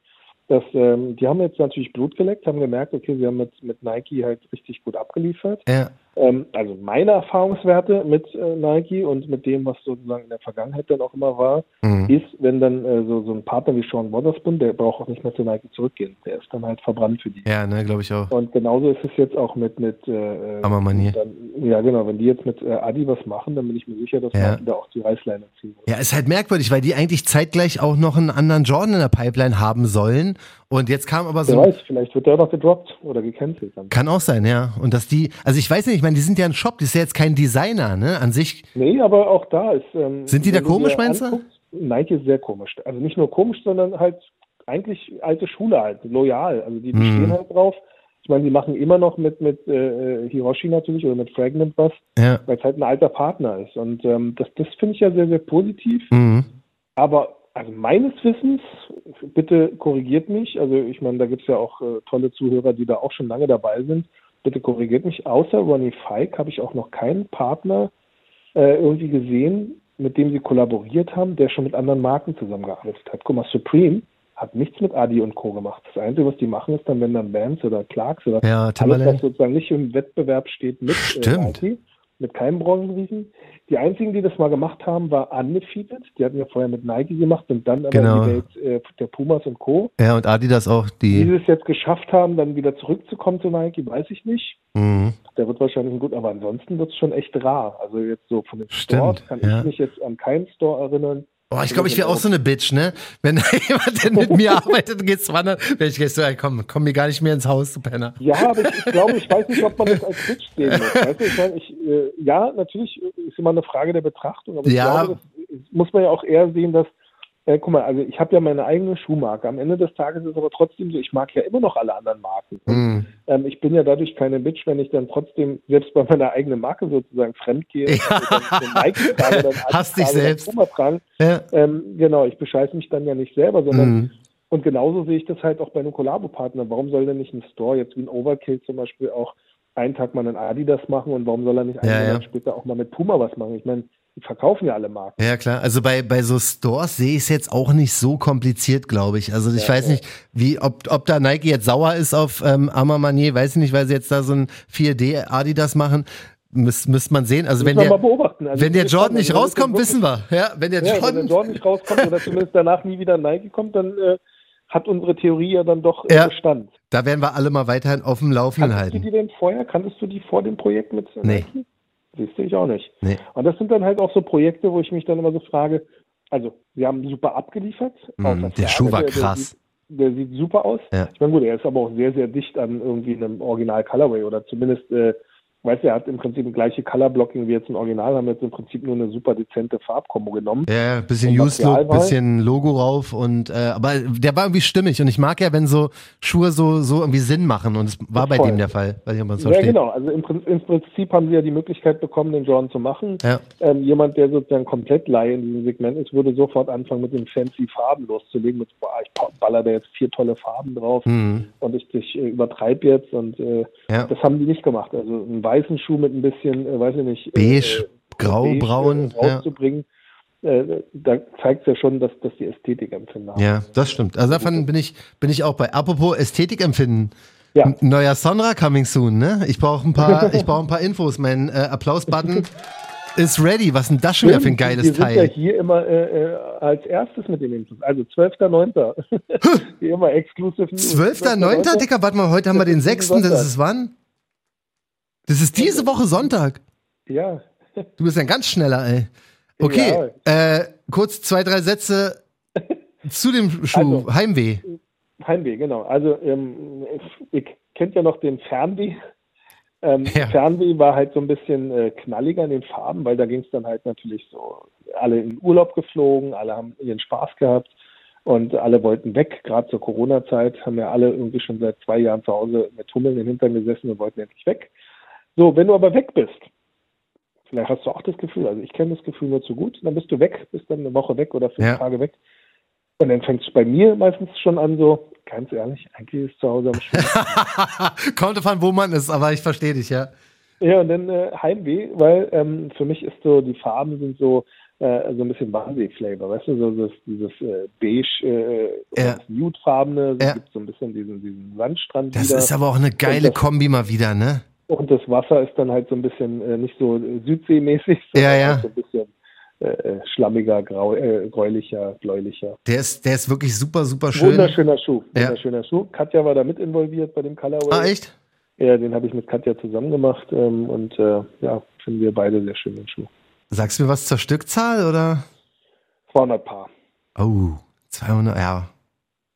Dass, ähm, die haben jetzt natürlich Blut geleckt, haben gemerkt, okay, sie haben mit, mit Nike halt richtig gut abgeliefert. Ja. Ähm, also meine Erfahrungswerte mit äh, Nike und mit dem, was sozusagen in der Vergangenheit dann auch immer war, mhm. ist, wenn dann äh, so, so ein Partner wie Sean Wotherspoon, der braucht auch nicht mehr zu Nike zurückgehen. Der ist dann halt verbrannt für die. Ja, ne, glaube ich auch. Und genauso ist es jetzt auch mit mit äh, Ammermanier. Ja, genau. Wenn die jetzt mit äh, Adi was machen, dann bin ich mir sicher, dass ja. Nike da auch die Reißleine ziehen wird. Ja, ist halt merkwürdig, weil die eigentlich zeitgleich auch noch einen anderen Jordan in der Pipeline haben sollen. Und jetzt kam aber so. Wer weiß, vielleicht wird der noch gedroppt oder gecancelt. Dann. Kann auch sein, ja. Und dass die, also ich weiß nicht, ich meine, die sind ja ein Shop, die ist ja jetzt kein Designer, ne, an sich. Nee, aber auch da ist. Ähm, sind die da komisch, meinst du? Nike ist sehr komisch. Also nicht nur komisch, sondern halt eigentlich alte Schule halt, loyal. Also die, die mhm. stehen halt drauf. Ich meine, die machen immer noch mit, mit äh, Hiroshi natürlich oder mit Fragment was, ja. weil es halt ein alter Partner ist. Und ähm, das, das finde ich ja sehr, sehr positiv. Mhm. Aber also meines Wissens, bitte korrigiert mich, also ich meine, da gibt es ja auch äh, tolle Zuhörer, die da auch schon lange dabei sind. Bitte korrigiert mich, außer Ronnie Fike habe ich auch noch keinen Partner äh, irgendwie gesehen, mit dem sie kollaboriert haben, der schon mit anderen Marken zusammengearbeitet hat. Guck mal, Supreme hat nichts mit Adi und Co. gemacht. Das Einzige, was die machen, ist dann, wenn dann Bands oder Clarks oder ja, alles, was sozusagen nicht im Wettbewerb steht mit äh, Stimmt. Äh, mit keinem Branchenriesen. Die einzigen, die das mal gemacht haben, war Undefeated. Die hatten ja vorher mit Nike gemacht und dann aber genau. die Welt äh, der Pumas und Co. Ja, und Adidas auch. Die, die es jetzt geschafft haben, dann wieder zurückzukommen zu Nike, weiß ich nicht. Mhm. Der wird wahrscheinlich gut, aber ansonsten wird es schon echt rar. Also jetzt so von den Stimmt, Stores kann ja. ich mich jetzt an keinen Store erinnern, Boah, ich glaube, ich wäre auch so eine Bitch, ne? Wenn jemand denn mit mir arbeitet und geht's wandern, wenn ich gehst so, ey, komm, komm mir gar nicht mehr ins Haus, du Penner. Ja, aber ich, ich glaube, ich weiß nicht, ob man das als Bitch sehen muss. Weißt du, ich meine, ich, äh, ja, natürlich ist immer eine Frage der Betrachtung, aber ich ja. glaube, das muss man ja auch eher sehen, dass äh, guck mal, also ich habe ja meine eigene Schuhmarke. Am Ende des Tages ist es aber trotzdem so, ich mag ja immer noch alle anderen Marken. Mm. Ähm, ich bin ja dadurch keine Bitch, wenn ich dann trotzdem selbst bei meiner eigenen Marke sozusagen fremd gehe. Ja. Nike trage, dann Hast dich selbst. Tragen. Ja. Ähm, genau, ich bescheiße mich dann ja nicht selber, sondern mm. und genauso sehe ich das halt auch bei einem Kollabo-Partner. Warum soll denn nicht ein Store, jetzt wie ein Overkill zum Beispiel, auch einen Tag mal einen Adidas machen und warum soll er nicht einen ja, Monat später auch mal mit Puma was machen? Ich meine, die verkaufen ja alle Marken. Ja, klar. Also bei, bei so Stores sehe ich es jetzt auch nicht so kompliziert, glaube ich. Also ich ja, weiß ja. nicht, wie, ob, ob da Nike jetzt sauer ist auf ähm, Armand Manier, weiß ich nicht, weil sie jetzt da so ein 4D Adidas machen. Müsste müsst man sehen. Also wenn der, also wenn der Jordan nicht rauskommt, wissen wir. Ja, wenn der, ja, Jordan, wenn der Jordan nicht rauskommt oder zumindest danach nie wieder Nike kommt, dann äh, hat unsere Theorie ja dann doch ja, Bestand. Da werden wir alle mal weiterhin auf dem Laufenden Kanntest halten. Kanntest du die denn vorher? Kanntest du die vor dem Projekt mit Nike? Nee. Siehst du, ich auch nicht. Nee. Und das sind dann halt auch so Projekte, wo ich mich dann immer so frage, also wir haben super abgeliefert. Mm, der Schuh war krass. Der, der, sieht super aus. Ja. Ich meine, gut, er ist aber auch sehr, sehr dicht an irgendwie einem Original Colorway oder zumindest äh, weißt du, er hat im Prinzip ein gleiche Color-Blocking wie jetzt im Original, haben jetzt im Prinzip nur eine super dezente Farbkombo genommen. Ja, bisschen Used-Look, bisschen Logo rauf und äh, aber der war irgendwie stimmig und ich mag ja, wenn so Schuhe so, so irgendwie Sinn machen und es war bei voll. dem der Fall, weiß ich, ob es Ja, versteht. genau, also im, im, Prinzip haben sie ja die Möglichkeit bekommen, den Jordan zu machen. Ja. Ähm, jemand, der sozusagen komplett Laie in diesem Segment ist, würde sofort anfangen, mit den fancy Farben loszulegen, mit, boah, ich baller da jetzt vier tolle Farben drauf Mhm. und ich, ich äh, übertreibe jetzt und äh, Ja. das haben die nicht gemacht. Also einen weißen Schuh mit ein bisschen, äh, weiß ich nicht, Beige, äh, grau, beige, braun, äh, ja. rauszubringen. Äh, da zeigt es ja schon, dass, dass die Ästhetik empfinden haben. Ja, das stimmt. Also davon bin ich, bin ich auch bei. Apropos Ästhetik empfinden. Ja. Neuer Sonra coming soon, ne? Ich brauche ein paar, ich brauche ein paar Infos. Mein äh, Applaus-Button ist ready. Was ist denn das schon wieder für ein geiles Wir sind Teil? ja hier immer äh, äh, als erstes mit den Infos. Also 12.9. hier immer exclusive News. 12.9. Dicker, warte mal, heute haben wir den 6. Das ist wann? Das ist diese Woche Sonntag. Ja. Du bist ein ganz schneller, ey. Okay, äh, kurz zwei, drei Sätze zu dem Schuh. Also- Heimweh. Heimweh, genau. Also ähm, ihr kennt ja noch den Fernweh. Ähm, Ja. Fernweh war halt so ein bisschen äh, knalliger in den Farben, weil da ging es dann halt natürlich so, alle in Urlaub geflogen, alle haben ihren Spaß gehabt und alle wollten weg. Gerade zur Corona-Zeit haben ja alle irgendwie schon seit zwei Jahren zu Hause mit Hummeln im Hintern gesessen und wollten endlich weg. So, wenn du aber weg bist, vielleicht hast du auch das Gefühl, also ich kenne das Gefühl nur zu gut, dann bist du weg, bist dann eine Woche weg oder fünf Ja. Tage weg. Und dann fängt es bei mir meistens schon an, so, ganz ehrlich, eigentlich ist zu Hause am schönsten. Kommt davon, wo man ist, aber ich verstehe dich, ja. ja, und dann äh, Heimweh, weil ähm, für mich ist so, die Farben sind so, äh, so ein bisschen Wannsee-Flavor, weißt du, so das, dieses äh, beige, äh, Ja. Nude-farbene, so Ja. so ein bisschen diesen, diesen Sandstrand Das wieder. ist aber auch eine geile das- Kombi mal wieder, ne? Und das Wasser ist dann halt so ein bisschen äh, nicht so südseemäßig, sondern Ja, ja. halt so ein bisschen äh, äh, schlammiger, grau, äh, gräulicher, bläulicher. Der ist, der ist wirklich super, super schön. Wunderschöner Schuh. Ja. Wunderschöner Schuh. Katja war da mit involviert bei dem Colorway. Ah, echt? Ja, den habe ich mit Katja zusammen gemacht ähm, und äh, ja, finden wir beide sehr schön den Schuh. Sagst du mir was zur Stückzahl oder? 200 Paar. Oh, 200, ja.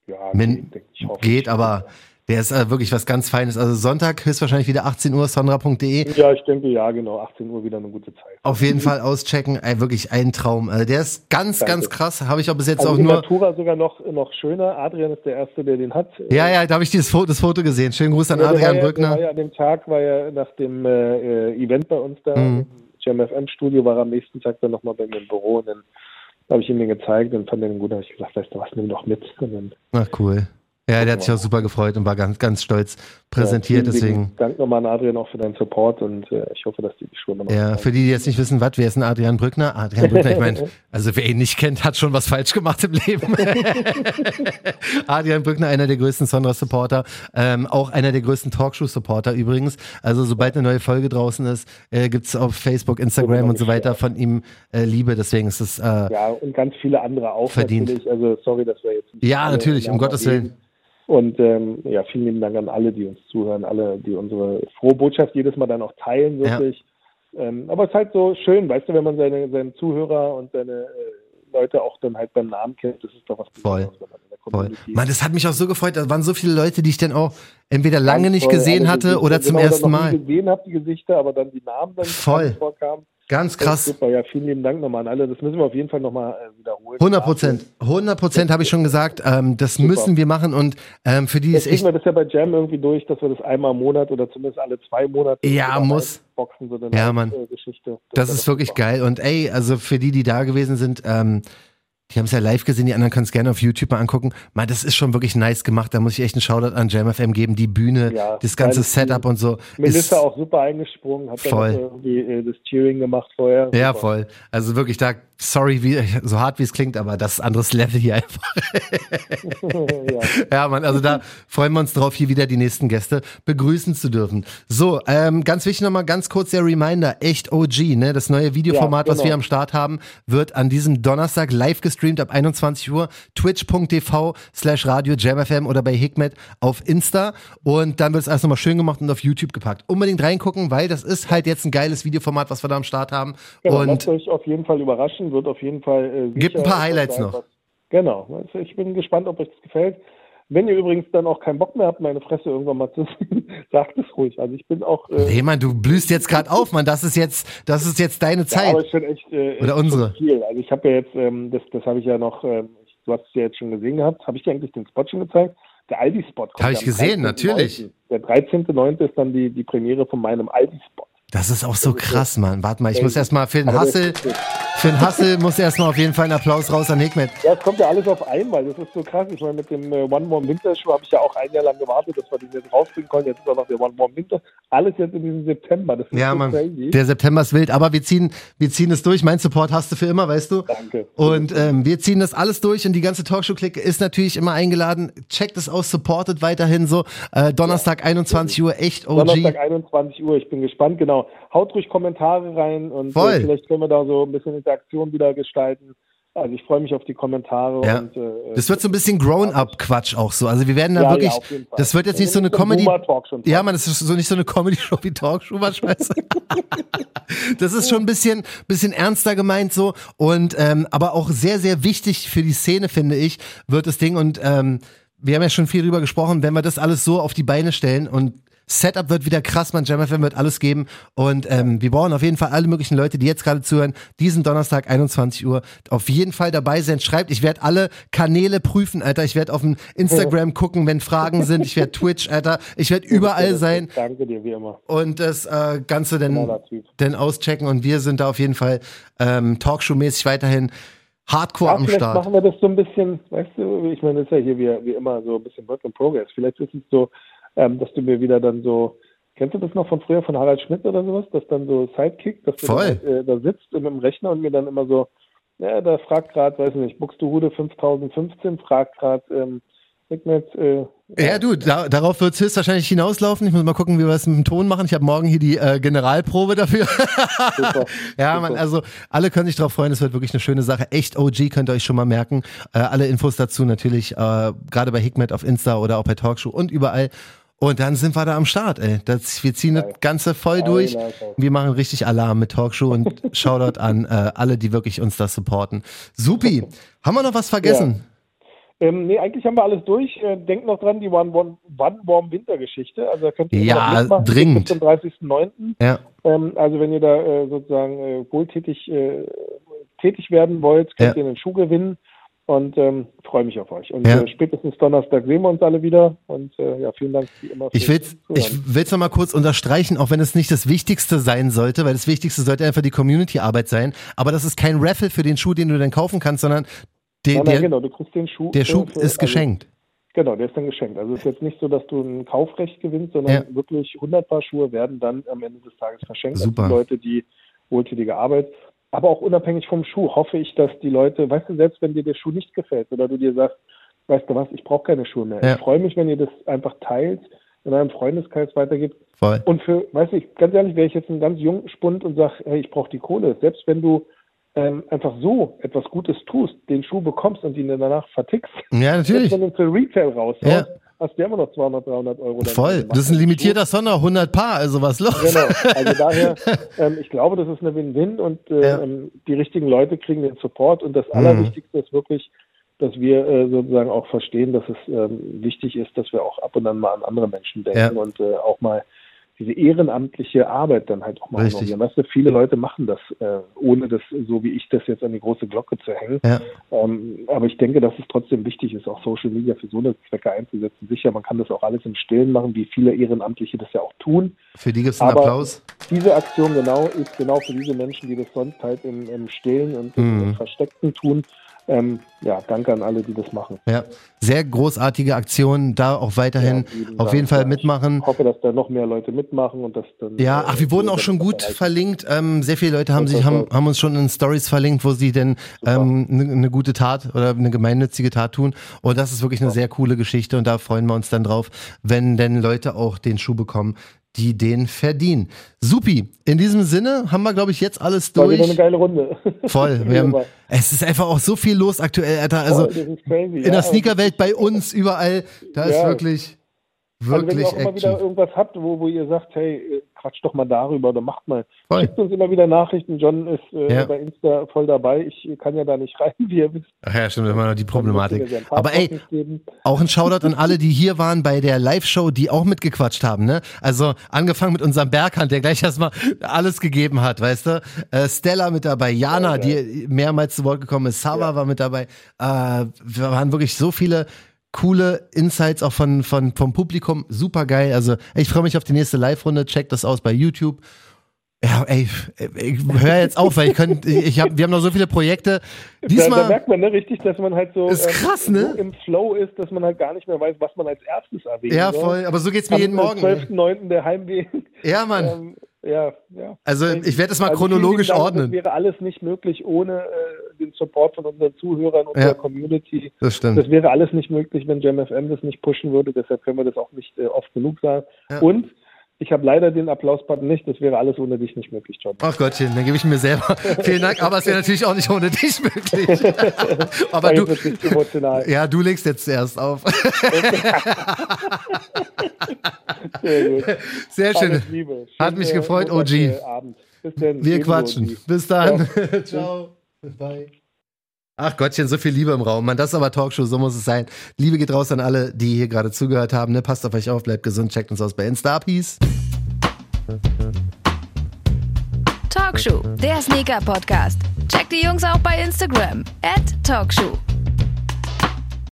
Ja, Min- geht, ich hoffe. Geht, aber der ist äh, wirklich was ganz Feines. Also Sonntag höchstwahrscheinlich wieder 18 Uhr, sonra.de. Ja, ich denke, ja, genau. 18 Uhr wieder eine gute Zeit. Auf jeden Fall auschecken. Ey, wirklich ein Traum. Äh, der ist ganz, Danke. ganz krass. Habe ich auch bis jetzt Also auch in nur. Natura sogar noch, noch schöner. Adrian ist der Erste, der den hat. Ja, ja, da habe ich dieses Foto, das Foto gesehen. Schönen Gruß an Ja, der Adrian ja, der Brückner. War ja an dem Tag war ja nach dem äh, äh, Event bei uns da, Mhm. im GMFM-Studio, war er am nächsten Tag dann nochmal bei mir im Büro und dann habe ich ihm den gezeigt und fand den gut. Da habe ich gesagt, weißt du was, nimm doch mit. Ach, cool. Ja, der hat sich auch super gefreut und war ganz, ganz stolz präsentiert. ja, deswegen. lieben Dank nochmal an Adrian auch für deinen Support und äh, ich hoffe, dass die die Schuhe nochmal Ja, für die, die jetzt nicht wissen, was, wer ist denn Adrian Brückner? Adrian Brückner, ich meine, also wer ihn nicht kennt, hat schon was falsch gemacht im Leben. Adrian Brückner, einer der größten Sondra-Supporter, ähm, auch einer der größten Talkshow-Supporter übrigens. Also sobald eine neue Folge draußen ist, äh, gibt's auf Facebook, Instagram und so weiter von ihm äh, Liebe. Deswegen ist es, äh, Ja, und ganz viele andere auch Verdient. natürlich. Also sorry, dass wir jetzt Ja, natürlich, um Gottes. Willen. Und ähm, ja, vielen lieben Dank an alle, die uns zuhören, alle, die unsere frohe Botschaft jedes Mal dann auch teilen, Ja. wirklich. Ähm, aber es ist halt so schön, weißt du, wenn man seine, seine Zuhörer und seine äh, Leute auch dann halt beim Namen kennt, das ist doch was Voll. Besonderes, voll. Community Mann, das hat mich auch so gefreut. Da waren so viele Leute, die ich dann auch entweder lange ganz nicht toll gesehen hatte Gesichter- oder zum genau, ersten Mal. gesehen habe, die Gesichter, aber dann die Namen dann Voll. vorkamen. Ganz krass. Super, ja, vielen lieben Dank nochmal an alle. Das müssen wir auf jeden Fall nochmal äh, wiederholen. 100 Prozent. 100 Prozent habe ich schon gesagt. Ähm, das müssen wir machen und ähm, für die Jetzt ist echt wir das ja bei Jam irgendwie durch, dass wir das einmal im Monat oder zumindest alle zwei Monate Ja, muss. Boxen, so eine Ja, Mann. Geschichte. Das wäre ist wirklich super. geil. Und ey, also für die, die da gewesen sind, ähm, die haben es ja live gesehen, die anderen können es gerne auf YouTube mal angucken. Mal, das ist schon wirklich nice gemacht. Da muss ich echt einen Shoutout an JamFM geben. Die Bühne, Ja, das ganze Setup und so. Melissa ist, auch super eingesprungen, hat dann Voll. irgendwie äh, das Cheering gemacht vorher. Ja, Super. voll. Also wirklich da, sorry, wie, so hart wie es klingt, aber das ist ein anderes Level hier einfach. ja. Ja, Mann, also da freuen wir uns drauf, hier wieder die nächsten Gäste begrüßen zu dürfen. So, ähm, ganz wichtig nochmal ganz kurz der Reminder, echt OG, ne? Das neue Videoformat, Ja, was genau. wir am Start haben, wird an diesem Donnerstag live gestreamt ab 21 Uhr, twitch.tv slash radio jamfm oder bei Hikmet auf Insta und dann wird es alles nochmal schön gemacht und auf YouTube gepackt. Unbedingt reingucken, weil das ist halt jetzt ein geiles Videoformat, was wir da am Start haben. Genau, und lasst euch auf jeden Fall überraschen, wird auf jeden Fall äh, Gibt ein paar Highlights sein, noch. was- Genau, also ich bin gespannt, ob euch das gefällt. Wenn ihr übrigens dann auch keinen Bock mehr habt, meine Fresse irgendwann mal zu sehen, sagt es ruhig. Also ich bin auch äh, Nee, Mann, du blühst jetzt gerade auf, Mann. Das ist jetzt, das ist jetzt deine Ja, Zeit. aber schon echt, äh, echt Oder unsere. viel. Also ich habe ja jetzt, ähm, das, das habe ich ja noch, ähm, ich- du hast es ja jetzt schon gesehen gehabt, habe ich dir eigentlich den Spot schon gezeigt? Der Aldi-Spot. kommt Hab ich gesehen, 13.9.. natürlich. Der 13.9. ist dann die, die Premiere von meinem Aldi-Spot. Das ist auch so krass, Mann. Warte mal, ich muss erstmal für den Hassel. Für den Hassel muss erstmal auf jeden Fall ein Applaus raus an Hikmet. Ja, es kommt ja alles auf einmal. Das ist so krass. Ich meine, mit dem äh, One More Winter Show habe ich ja auch ein Jahr lang gewartet, dass wir den jetzt rausbringen konnten. Jetzt ist auch noch der One More Winter. Alles jetzt in diesem September. Das ist Ja, so Mann. crazy. Der September ist wild, aber wir ziehen, wir ziehen es durch. Mein Support hast du für immer, weißt du? Danke. Und ähm, wir ziehen das alles durch und die ganze Talkshow-Clique ist natürlich immer eingeladen. Checkt es aus, supportet weiterhin so. Äh, Donnerstag 21 Uhr, echt OG. Donnerstag 21 Uhr, ich bin gespannt, genau. Haut ruhig Kommentare rein und Voll. äh, vielleicht können wir da so ein bisschen Interaktion wieder gestalten. Also ich freue mich auf die Kommentare Ja. und äh, Das wird so ein bisschen Grown-up-Quatsch auch so. Also wir werden da Ja, wirklich, ja, das wird jetzt nicht so eine ein Comedy. Ja, man, das ist so nicht so eine Comedy-Show wie Talkshow, was scheiße. das ist schon ein bisschen, bisschen ernster gemeint so und ähm, aber auch sehr, sehr wichtig für die Szene finde ich wird das Ding und ähm, wir haben ja schon viel drüber gesprochen, wenn wir das alles so auf die Beine stellen und Setup wird wieder krass, man, JamFM wird alles geben und ähm, wir brauchen auf jeden Fall alle möglichen Leute, die jetzt gerade zuhören, diesen Donnerstag 21 Uhr auf jeden Fall dabei sein. Schreibt, ich werde alle Kanäle prüfen, Alter. Ich werde auf dem Instagram gucken, wenn Fragen sind. Ich werde Twitch, Alter. Ich werde überall sein Danke dir, wie immer. und das äh, Ganze dann, Typ. dann auschecken. Und wir sind da auf jeden Fall ähm, Talkshow-mäßig weiterhin hardcore Ja, am vielleicht Start. machen wir das so ein bisschen, weißt du, ich meine, das ist ja hier wie, wie immer so ein bisschen Work in Progress. Vielleicht ist es so, ähm, dass du mir wieder dann so, kennst du das noch von früher von Harald Schmidt oder sowas, dass dann so Sidekick, dass du Voll. dann, äh, da sitzt mit dem Rechner und mir dann immer so, ja, da fragt gerade, weiß ich nicht, Buxtehude 5015, fragt gerade, ähm, äh, Ja, du, da, darauf wird es höchstwahrscheinlich hinauslaufen. Ich muss mal gucken, wie wir es mit dem Ton machen. Ich habe morgen hier die äh, Generalprobe dafür. super. ja, Super. man, also alle können sich darauf freuen. Es wird wirklich eine schöne Sache. Echt OG könnt ihr euch schon mal merken. Äh, alle Infos dazu natürlich, äh, gerade bei Hikmet auf Insta oder auch bei Talkshow und überall. Und dann sind wir da am Start, ey. Das, wir ziehen das. Ganze voll durch. Wir machen richtig Alarm mit Talkshow und Shoutout an äh, alle, die wirklich uns das supporten. Supi. Haben wir noch was vergessen? Ähm, nee, eigentlich haben wir alles durch. Äh, denkt noch dran, die One, One, One Warm Winter-Geschichte. Also da könnt ihr Ja, noch dringend. bis zum 30.09. Ja. Ähm, also wenn ihr da äh, sozusagen äh, wohltätig äh, tätig werden wollt, könnt Ja. ihr einen Schuh gewinnen. Und ähm, freue mich auf euch. Und Ja. äh, spätestens Donnerstag sehen wir uns alle wieder. Und äh, ja, vielen Dank wie immer. Ich Zuhören. ich will's noch mal kurz unterstreichen, auch wenn es nicht das Wichtigste sein sollte, weil das Wichtigste sollte einfach die Community-Arbeit sein. Aber das ist kein Raffle für den Schuh, den du dann kaufen kannst, sondern der, Nein, nein, der, genau, du kriegst den Schuh. der Schuh für- ist also, geschenkt. Genau, der ist dann geschenkt. Also es ist jetzt nicht so, dass du ein Kaufrecht gewinnst, sondern Ja. wirklich 100 Paar Schuhe werden dann am Ende des Tages verschenkt Super. an die Leute, die wohltätige Arbeit. Aber auch unabhängig vom Schuh hoffe ich, dass die Leute, weißt du, selbst wenn dir der Schuh nicht gefällt oder du dir sagst, weißt du was, ich brauche keine Schuhe mehr. Ja. Ich freue mich, wenn ihr das einfach teilt, in einem Freundeskreis weitergibt. Voll. Und für, weiß ich, ganz ehrlich, wäre ich jetzt ein ganz jung Spund und sage, hey, ich brauche die Kohle. Selbst wenn du ähm, einfach so etwas Gutes tust, den Schuh bekommst und ihn dann danach vertickst, Ja, natürlich. wenn du für Retail raushaust, Ja. hast du ja immer noch 200, 300 Euro. Voll. Das ist ein limitierter Sonder, 100 Paar, also was los? Genau, also daher, ähm, ich glaube, das ist eine Win-Win und äh, Ja. ähm, die richtigen Leute kriegen den Support und das Mhm. Allerwichtigste ist wirklich, dass wir äh, sozusagen auch verstehen, dass es ähm, wichtig ist, dass wir auch ab und an mal an andere Menschen denken Ja. und äh, auch mal diese ehrenamtliche Arbeit dann halt auch mal Richtig. honorieren. Weißt du, viele Leute machen das, äh, ohne das, so wie ich das jetzt an die große Glocke zu hängen. Ja. Ähm, aber ich denke, dass es trotzdem wichtig ist, auch Social Media für so eine Zwecke einzusetzen. Sicher, man kann das auch alles im Stillen machen, wie viele Ehrenamtliche das ja auch tun. Für die gibt's einen Aber Applaus. diese Aktion genau ist genau für diese Menschen, die das sonst halt im, im Stillen und Mhm. im Versteckten tun. Ähm, ja, danke an alle, die das machen. Ja. Sehr großartige Aktion, da auch weiterhin Ja, auf jeden Fall Ja, mitmachen. Ich hoffe, dass da noch mehr Leute mitmachen und dass dann. Ja, äh, ach, wir wurden auch schon gut verlinkt. Ähm, sehr viele Leute haben sich haben, haben uns schon in Stories verlinkt, wo sie denn Super. ähm, eine ne gute Tat oder eine gemeinnützige Tat tun. Und das ist wirklich eine sehr coole Geschichte und da freuen wir uns dann drauf, wenn denn Leute auch den Schuh bekommen, die den verdienen. Supi. In diesem Sinne haben wir, glaube ich, jetzt alles War wieder eine durch. geile Runde. Voll. Haben, es ist einfach auch so viel los aktuell, Alter. Also crazy, in ja. der Sneakerwelt bei uns überall, da ist Ja. Wirklich, Also wenn ihr auch immer wieder irgendwas habt, wo, wo ihr sagt, hey, äh, quatsch doch mal darüber oder macht mal. Voll. Schickt uns immer wieder Nachrichten. John ist äh, Ja. bei Insta voll dabei. Ich kann ja da nicht rein, wie ihr wisst. Ach ja, stimmt, immer noch die Problematik. Aber ey. Auch ein Shoutout an alle, die hier waren bei der Live-Show, die auch mitgequatscht haben, ne? Also angefangen mit unserem Berghand, der gleich erstmal alles gegeben hat, weißt du? Äh, Stella mit dabei, Jana, Ja, die mehrmals zu Wort gekommen ist, Sava war mit dabei. Äh, wir waren wirklich so viele coole Insights auch von, von, vom Publikum. Super geil. Also ich freue mich auf die nächste Live-Runde. Checkt das aus bei YouTube. Ja, ey, ich höre jetzt auf, weil ich kann, ich hab, wir haben noch so viele Projekte. Da, da Diesmal, merkt man ne, richtig, dass man halt so, Ist krass, ne? so im Flow ist, dass man halt gar nicht mehr weiß, was man als erstes erwähnt. ja voll, aber so geht's mir Am jeden Morgen. ey. 12.9. der Heimweg. Ja, Mann. Ähm, ja, ja. Also ich werde es mal Also chronologisch Dank, ordnen. Das wäre alles nicht möglich ohne äh, den Support von unseren Zuhörern und Ja. der Community. Das stimmt. Das wäre alles nicht möglich, wenn JamFM das nicht pushen würde. Deshalb können wir das auch nicht äh, oft genug sagen. Ja. Und ich habe leider den Applausbutton nicht. Das wäre alles ohne dich nicht möglich, John. Ach Gottchen, dann gebe ich mir selber. Vielen Dank, aber es wäre natürlich auch nicht ohne dich möglich. aber du, emotional. ja, du legst jetzt zuerst auf. Sehr gut. Sehr schön. Hat mich gefreut, äh, OG. Abend. Bis dann. Wir Ebenso, quatschen. OG. Bis dann. Ciao. Bye. Ach Gottchen, so viel Liebe im Raum. Mann, das ist aber Talkshow, so muss es sein. Liebe geht raus an alle, die hier gerade zugehört haben. Ne? Passt auf euch auf, bleibt gesund, checkt uns aus bei Insta. Peace. Talkshow, der Sneaker-Podcast. Checkt die Jungs auch bei Instagram. At Talkshow.